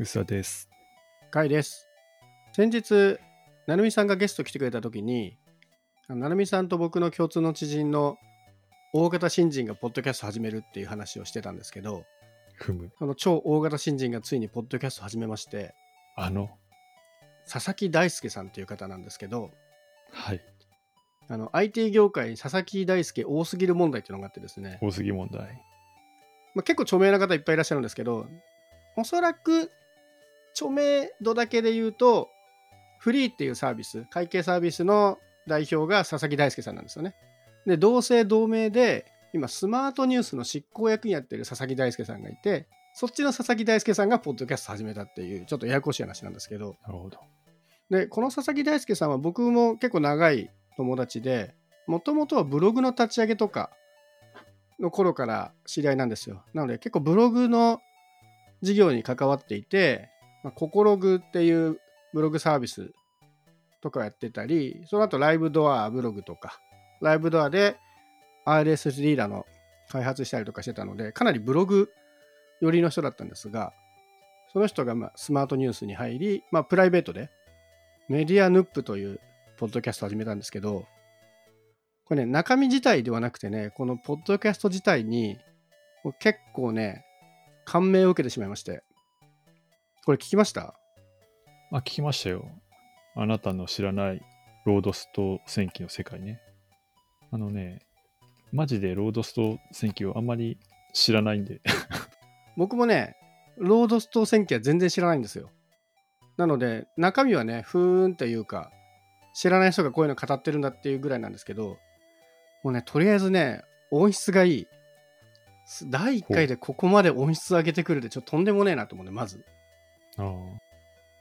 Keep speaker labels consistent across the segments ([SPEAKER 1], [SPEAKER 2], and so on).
[SPEAKER 1] うさです。
[SPEAKER 2] かいです。先日、なるみさんがゲスト来てくれた時に、なるみさんと僕の共通の知人の大型新人がポッドキャスト始めるっていう話をしてたんですけど、
[SPEAKER 1] ふむ。
[SPEAKER 2] その超大型新人がついにポッドキャスト始めまして、
[SPEAKER 1] あの、
[SPEAKER 2] 佐々木大輔さんっていう方なんですけど、
[SPEAKER 1] はい。
[SPEAKER 2] あの IT 業界に佐々木大輔多すぎる問題っていうのがあってですね、
[SPEAKER 1] 大杉問題。
[SPEAKER 2] まあ、結構著名な方いっぱいいらっしゃるんですけど、おそらく著名度だけで言うと、フリーっていうサービス、会計サービスの代表が佐々木大輔さんなんですよね。で、同姓同名で、今、スマートニュースの執行役員やってる佐々木大輔さんがいて、そっちの佐々木大輔さんがポッドキャスト始めたっていう、ちょっとややこしい話なんですけど、
[SPEAKER 1] なるほど。
[SPEAKER 2] で、この佐々木大輔さんは僕も結構長い友達で、もともとはブログの立ち上げとかの頃から知り合いなんですよ。なので結構ブログの事業に関わっていて、まあ、ココログっていうブログサービスとかやってたり、その後ライブドアブログとか、ライブドアで RSS リーダーの開発したりとかしてたので、かなりブログ寄りの人だったんですが、その人がまあスマートニュースに入り、まあ、プライベートでメディアヌップというポッドキャストを始めたんですけど、これね、中身自体ではなくてね、このポッドキャスト自体に結構ね、感銘を受けてしまいまして。これ聞きました？
[SPEAKER 1] あ、聞きましたよ。あなたの知らないロードスト戦記の世界ね。あのね、マジでロードスト戦記をあんまり知らないんで。
[SPEAKER 2] 僕もね、ロードスト戦記は全然知らないんですよ。なので、中身はね、ふーんっていうか、知らない人がこういうの語ってるんだっていうぐらいなんですけど、もうね、とりあえずね、音質がいい。す第1回でここまで音質上げてくるってちょっととんでもねえなと思うね、まず。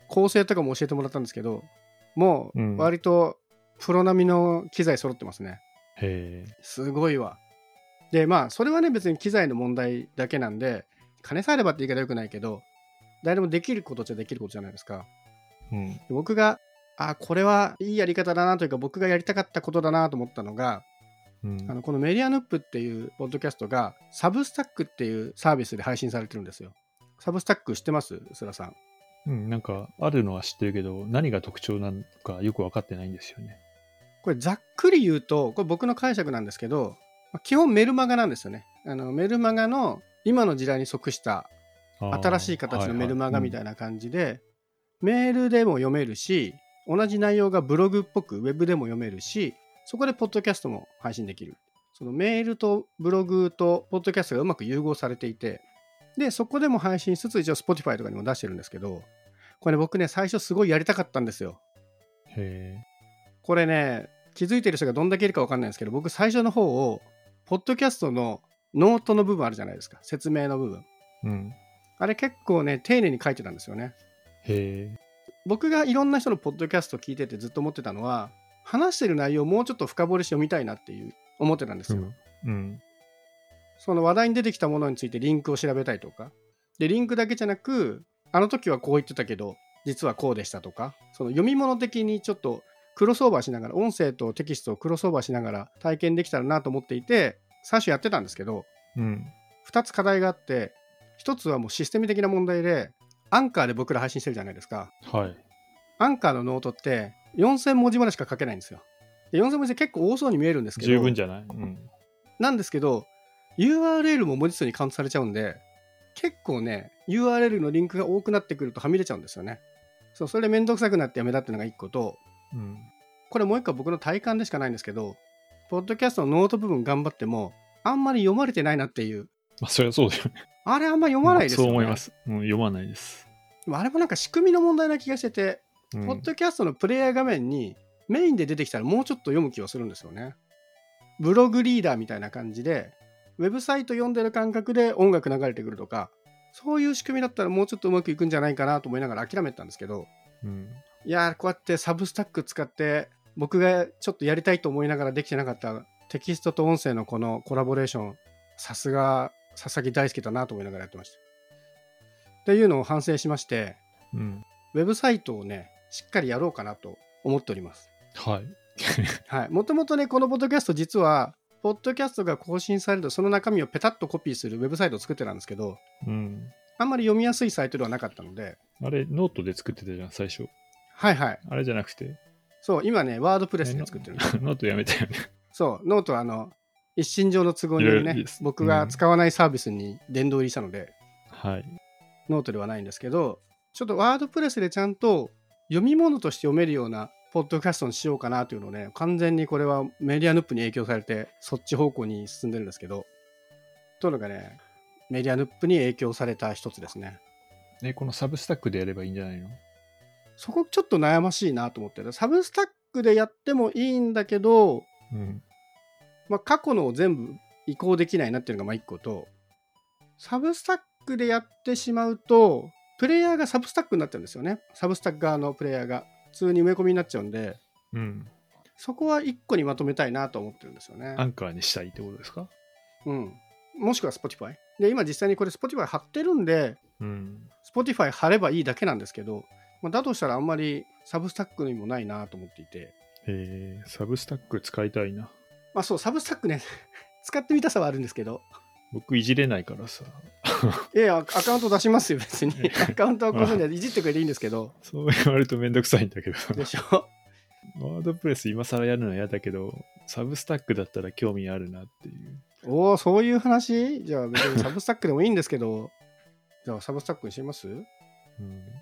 [SPEAKER 2] 構成とかも教えてもらったんですけど、も
[SPEAKER 1] うん
[SPEAKER 2] う割とプロ並みの機材揃ってますね。
[SPEAKER 1] へえ。
[SPEAKER 2] すごいわ。で、まあ、それはね、別に機材の問題だけなんで、金さえあればって言い方よくないけど、誰でもできることじゃできることじゃないですか。
[SPEAKER 1] うん。
[SPEAKER 2] で僕が、あ、これはいいやり方だなというか、僕がやりたかったことだなと思ったのが、
[SPEAKER 1] うん
[SPEAKER 2] あのこのメディアヌップっていうポッドキャストが、サブスタックっていうサービスで配信されてるんですよ。サブスタック知ってます？須田さん。
[SPEAKER 1] うん、なんか、あるのは知ってるけど、何が特徴なのかよく分かってないんですよね。
[SPEAKER 2] これざっくり言うと、これ僕の解釈なんですけど、まあ基本メルマガなんですよね。あのメルマガの今の時代に即した新しい形のメルマガみたい
[SPEAKER 1] な。
[SPEAKER 2] な感じで、メールでも読めるし、同じ内容がブログっぽくウェブでも読めるし、そこでポッドキャストも配信できる。そのメールとブログとポッドキャストがうまく融合されていて、で、そこでも配信しつつ一応 Spotify とかにも出してるんですけど、これね、僕ね、最初すごいやりたかったんですよ。
[SPEAKER 1] へえ。
[SPEAKER 2] これね、気づいてる人がどんだけいるか分かんないんですけど、僕最初の方を、ポッドキャストのノートの部分あるじゃないですか。説明の部分。
[SPEAKER 1] うん。
[SPEAKER 2] あれ結構ね、丁寧に書いてたんですよね。
[SPEAKER 1] へえ。
[SPEAKER 2] 僕がいろんな人のポッドキャスト聞いててずっと思ってたのは、話してる内容をもうちょっと深掘りして読みたいなっていう思ってたんですよ。
[SPEAKER 1] うん。うん。
[SPEAKER 2] その話題に出てきたものについてリンクを調べたいとか。で、リンクだけじゃなく、あの時はこう言ってたけど、実はこうでしたとか、その読み物的にちょっとクロスオーバーしながら、音声とテキストをクロスオーバーしながら体験できたらなと思っていて、最初やってたんですけど、
[SPEAKER 1] うん。
[SPEAKER 2] 2つ課題があって、1つはもうシステム的な問題で、アンカーで僕ら配信してるじゃないですか。
[SPEAKER 1] はい。
[SPEAKER 2] アンカーのノートって4000文字までしか書けないんですよ。で4000文字って結構多そうに見えるんですけど、
[SPEAKER 1] 十分じゃない？うん。
[SPEAKER 2] なんですけど、URL も文字数にカウントされちゃうんで、結構ね、URL のリンクが多くなってくるとはみ出ちゃうんですよね。そう、それでめんどくさくなってやめたっていうのが1個と、
[SPEAKER 1] うん。
[SPEAKER 2] これもう1個は僕の体感でしかないんですけど、ポッドキャストのノート部分頑張っても、あんまり読まれてないなっていう。
[SPEAKER 1] まあ、それはそうだよね。
[SPEAKER 2] あれあんま読まないですよね。
[SPEAKER 1] そう思いま。す。うん、読まないです。
[SPEAKER 2] でもあれもなんか仕組みの問題な気がしてて、
[SPEAKER 1] うん
[SPEAKER 2] ポッドキャストのプレイヤー画面にメインで出てきたらもうちょっと読む気はするんですよね。ブログリーダーみたいな感じで、ウェブサイト読んでる感覚で音楽流れてくるとか、そういう仕組みだったらもうちょっとうまくいくんじゃないかなと思いながら諦めてたんですけど、
[SPEAKER 1] うん。
[SPEAKER 2] いやー、こうやってサブスタック使って、僕がちょっとやりたいと思いながらできてなかったテキストと音声のこのコラボレーション、さすが佐々木大輔だなと思いながらやってました。っていうのを反省しまして、
[SPEAKER 1] うん。
[SPEAKER 2] ウェブサイトをね、しっかりやろうかなと思っております。
[SPEAKER 1] はい。
[SPEAKER 2] はい。もともとね、このポッドキャスト実は、ポッドキャストが更新されるとその中身をペタッとコピーするウェブサイトを作ってたんですけど、
[SPEAKER 1] うん。
[SPEAKER 2] あんまり読みやすいサイトではなかったので、
[SPEAKER 1] あれ、ノートで作ってたじゃん、最初。
[SPEAKER 2] はいはい。
[SPEAKER 1] あれじゃなくて。
[SPEAKER 2] そう、今ね、ワードプレスで作ってる。
[SPEAKER 1] ノートやめたよね。
[SPEAKER 2] そう、ノートはあの、一身上の都合によりね僕が使わないサービスに殿堂入りしたので、
[SPEAKER 1] はい。
[SPEAKER 2] ノートではないんですけど、ちょっとワードプレスでちゃんと読み物として読めるようなポッドキャストにしようかなというのをね、完全にこれはメディアヌップに影響されて、そっち方向に進んでるんですけど、というのがね、メディアヌップに影響された一つですね。
[SPEAKER 1] ね、このサブスタックでやればいいんじゃないの？
[SPEAKER 2] そこちょっと悩ましいなと思ってる。サブスタックでやってもいいんだけど、
[SPEAKER 1] うん。
[SPEAKER 2] まあ、過去のを全部移行できないなっていうのがまあ一個と、サブスタックでやってしまうと、プレイヤーがサブスタックになっちゃうんですよね。サブスタック側のプレイヤーが普通に埋め込みになっちゃうんで、
[SPEAKER 1] うん。
[SPEAKER 2] そこは一個にまとめたいなと思ってるんですよね
[SPEAKER 1] ア。ンカーにしたいってことですか？
[SPEAKER 2] うん。もしくは Spotify。で、今実際にこれ Spotify 貼ってるんで、
[SPEAKER 1] うん。
[SPEAKER 2] Spotify 貼ればいいだけなんですけど、まあ、だとしたらあんまりサブスタックにもないなと思っていて、
[SPEAKER 1] えー、サブスタック使いたいな。
[SPEAKER 2] まあそう、サブスタックね、使ってみたさはあるんですけど、
[SPEAKER 1] 僕いじれないからさ。
[SPEAKER 2] いや、アカウント出しますよ、別に。アカウントはこういうふうにいじってくれていいんですけど、
[SPEAKER 1] そう言われるとめんどくさいんだけど。
[SPEAKER 2] でしょ？
[SPEAKER 1] ワードプレス今更やるのは嫌だけど、サブスタックだったら興味あるなっていう。
[SPEAKER 2] おお、そういう話？じゃあ別に サブスタックでもいいんですけど、じゃあサブスタックにします？
[SPEAKER 1] うん。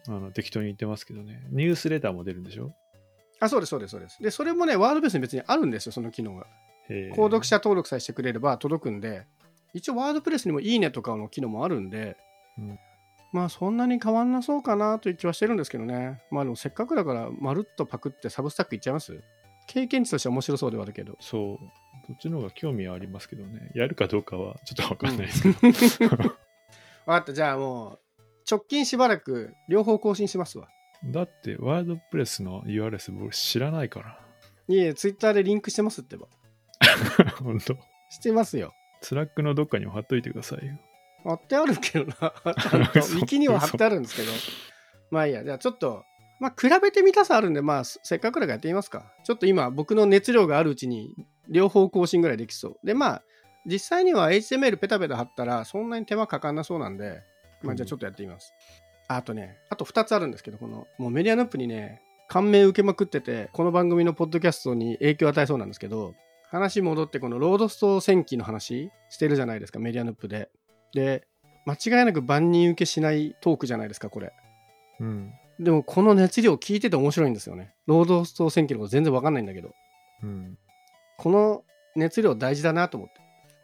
[SPEAKER 1] あの、適当に言ってますけどね。ニュースレターも出るんでしょ？
[SPEAKER 2] あ、そうです、そうです、そうです。で、それもね、ワードベースに別にあるんですよ、その機能が。購読者登録さえしてくれれば届くんで、一応ワードプレスにもいいねとかの機能もあるんで、
[SPEAKER 1] うん
[SPEAKER 2] まあそんなに変わんなそうかなという気はしてるんですけどね。まあでもせっかくだから、まるっとパクってサブスタックいっちゃいます？経験値としては面白そうではあるけど。
[SPEAKER 1] そう。そっちの方が興味はありますけどね。やるかどうかはちょっとわかんないですけど。
[SPEAKER 2] 分かった、じゃあもう、直近しばらく両方更新しますわ。
[SPEAKER 1] だって、ワードプレスの URL 僕知らないから。
[SPEAKER 2] いえ、ツイッターでリンクしてますってば。
[SPEAKER 1] 本当。
[SPEAKER 2] してますよ。
[SPEAKER 1] スラックのどっかにも貼っといてくださいよ。
[SPEAKER 2] 貼ってあるけどな。ちゃんとウィキには貼ってあるんですけど。まあいいや、じゃあちょっと、まあ比べてみたさあるんで、まあせっかくだからやってみますか。ちょっと今僕の熱量があるうちに両方更新ぐらいできそう。で、まあ実際には HTML ペタペタ貼ったらそんなに手間かかんなそうなんで、まあじゃあちょっとやってみます。あとね、あと2つあるんですけど、このもうメディアヌップにね、感銘受けまくってて、この番組のポッドキャストに影響を与えそうなんですけど、話戻ってこのロードスト戦記の話してるじゃないですか、メディアヌップで。で、間違いなく万人受けしないトークじゃないですか、これ。
[SPEAKER 1] うん。
[SPEAKER 2] でもこの熱量聞いてて面白いんですよね。ロードスト戦記のこと全然わかんないんだけど。
[SPEAKER 1] うん。
[SPEAKER 2] この熱量大事だなと思って。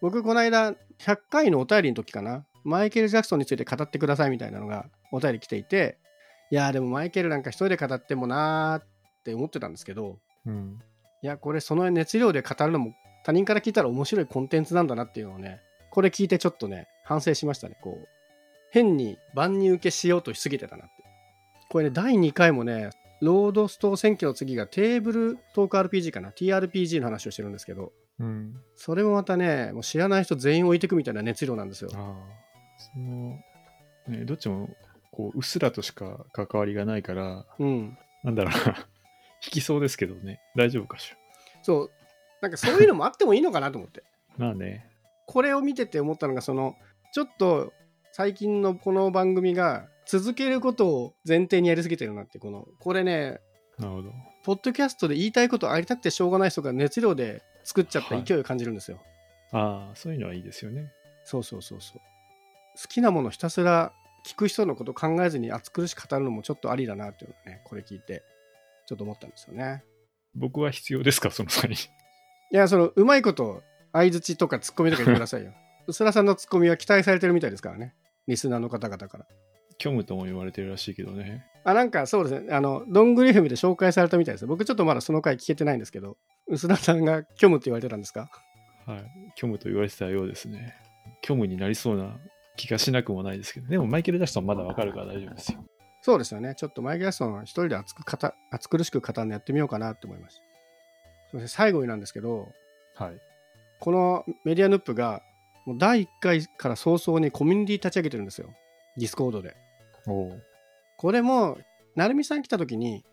[SPEAKER 2] 僕、この間、100回のお便りの時かな、マイケル・ジャクソンについて語ってくださいみたいなのがお便り来ていて、いやーでもマイケルなんか一人で語ってもなーって思ってたんですけど、
[SPEAKER 1] うん。
[SPEAKER 2] いや、これその熱量で語るのも他人から聞いたら面白いコンテンツなんだなっていうのをね、これ聞いてちょっとね、反省しましたね。こう、変に万人受けしようとしすぎてたなって。これね、第2回もね、ロードスト選挙の次がテーブルトーク RPG かな ?TRPG の話をしてるんですけど、
[SPEAKER 1] うん。
[SPEAKER 2] それもまたね、もう知らない人全員置いてくみたいな熱量なんですよ。
[SPEAKER 1] ああ。その、ね、どっちも、こう、うっすらとしか関わりがないから、
[SPEAKER 2] うん。
[SPEAKER 1] なんだろうな。引きそうですけどね。大丈夫かしら？
[SPEAKER 2] そう。なんかそういうのもあってもいいのかなと思って。
[SPEAKER 1] まあね。
[SPEAKER 2] これを見てて思ったのが、その、ちょっと最近のこの番組が続けることを前提にやりすぎてるなって、この、これね、
[SPEAKER 1] なるほど。
[SPEAKER 2] ポッドキャストで言いたいことありたくてしょうがない人が熱量で作っちゃった勢いを感じるんですよ。
[SPEAKER 1] ああ、そういうのはいいですよね。
[SPEAKER 2] そうそうそうそう。好きなものひたすら聞く人のこと考えずに熱苦しく語るのもちょっとありだなっていうのをね、これ聞いて、ちょっと思ったんですよね。
[SPEAKER 1] 僕は必要ですか、その際に。
[SPEAKER 2] いや、その、うまいこと、相づちとかツッコミとか言ってくださいよ。薄らさんのツッコミは期待されてるみたいですからね。リスナーの方々から。
[SPEAKER 1] 虚無とも言われてるらしいけどね。
[SPEAKER 2] あ、なんかそうですね。あの、どんぐり FM で紹介されたみたいです。僕ちょっとまだその回聞けてないんですけど、薄田さんが虚無って言われてたんですか？
[SPEAKER 1] はい。虚無と言われてたようですね。虚無になりそうな気がしなくもないですけど、でもマイケル・ジャクソンまだわかるから大丈夫ですよ。そう
[SPEAKER 2] ですよね。ちょっとマイケル・ジャクソンは一人で熱く語熱苦しく語るのやってみようかなって思いました。すみません。最後になんですけど、
[SPEAKER 1] はい。
[SPEAKER 2] このメディアヌップが、もう第1回から早々にコミュニティ立ち上げてるんですよ。ディスコードで。これも、成美さん来た時に、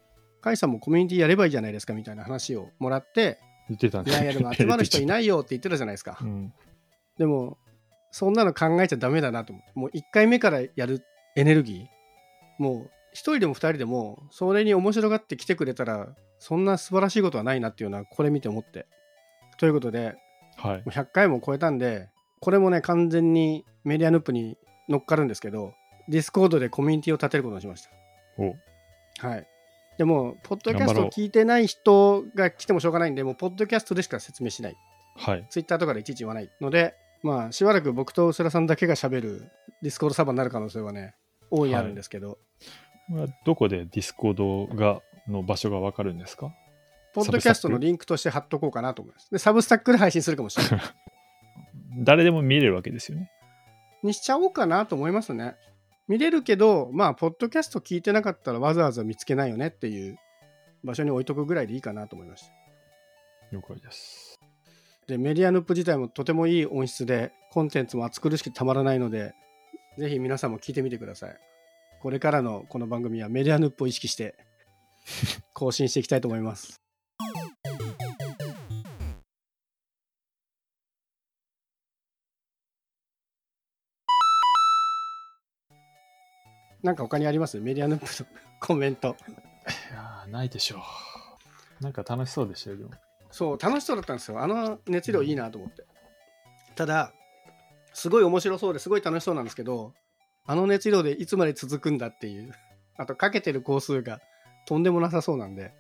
[SPEAKER 2] 甲斐さんもコミュニティやればいいじゃないですかみたいな話をもらって、
[SPEAKER 1] 言ってたん
[SPEAKER 2] いやいや、でも集まる人いないよって言ってたじゃないですか
[SPEAKER 1] う。ん。
[SPEAKER 2] でも、そんなの考えちゃダメだなと思って。もう1回目からやるエネルギー、もう人でも二人でもそれに面白がって来てくれたらそんな素晴らしいことはないなっていうのはこれ見て思って。ということで
[SPEAKER 1] はい。
[SPEAKER 2] もう。100回も超えたんでこれもね完全にメディアヌップに乗っかるんですけどディスコードでコミュニティを立てることにしました。はい。でもポッドキャストを聞いてない人が来てもしょうがないんでもうポッドキャストでしか説明しない。
[SPEAKER 1] はい。
[SPEAKER 2] ツイッターとかでいちいち言わないのでまあしばらく僕と薄田さんだけが喋るディスコードサーバーになる可能性はね大いにあるんですけど、
[SPEAKER 1] はどこでディスコードが、の場所がわかるんですか？
[SPEAKER 2] ポッドキャストのリンクとして貼っとこうかなと思います。で、サブスタックで配信するかもしれない。
[SPEAKER 1] 誰でも見れるわけですよね。
[SPEAKER 2] にしちゃおうかなと思いますね。見れるけど、まあ、ポッドキャスト聞いてなかったらわざわざ見つけないよねっていう場所に置いとくぐらいでいいかなと思いました。
[SPEAKER 1] 了解です。
[SPEAKER 2] で、メディアヌップ自体もとてもいい音質で、コンテンツも熱苦しくてたまらないので、ぜひ皆さんも聞いてみてください。これからのこの番組はメディアヌップを意識して 更新していきたいと思います。なんか他にあります？メディアヌップのコメント。
[SPEAKER 1] いやーないでしょう。なんか楽しそうでしたよ、でも。
[SPEAKER 2] そう、楽しそうだったんですよ。あの熱量いいなと思って。ただ、すごい面白そうですごい楽しそうなんですけど、あの熱量でいつまで続くんだっていう、あとかけてる工数がとんでもなさそうなんで、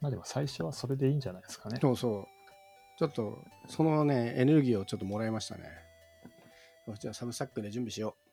[SPEAKER 1] まあでも最初はそれでいいんじゃないですかね。
[SPEAKER 2] そうそう。ちょっと、そのね、エネルギーをちょっともらいましたね。じゃあサブスタックで準備しよう。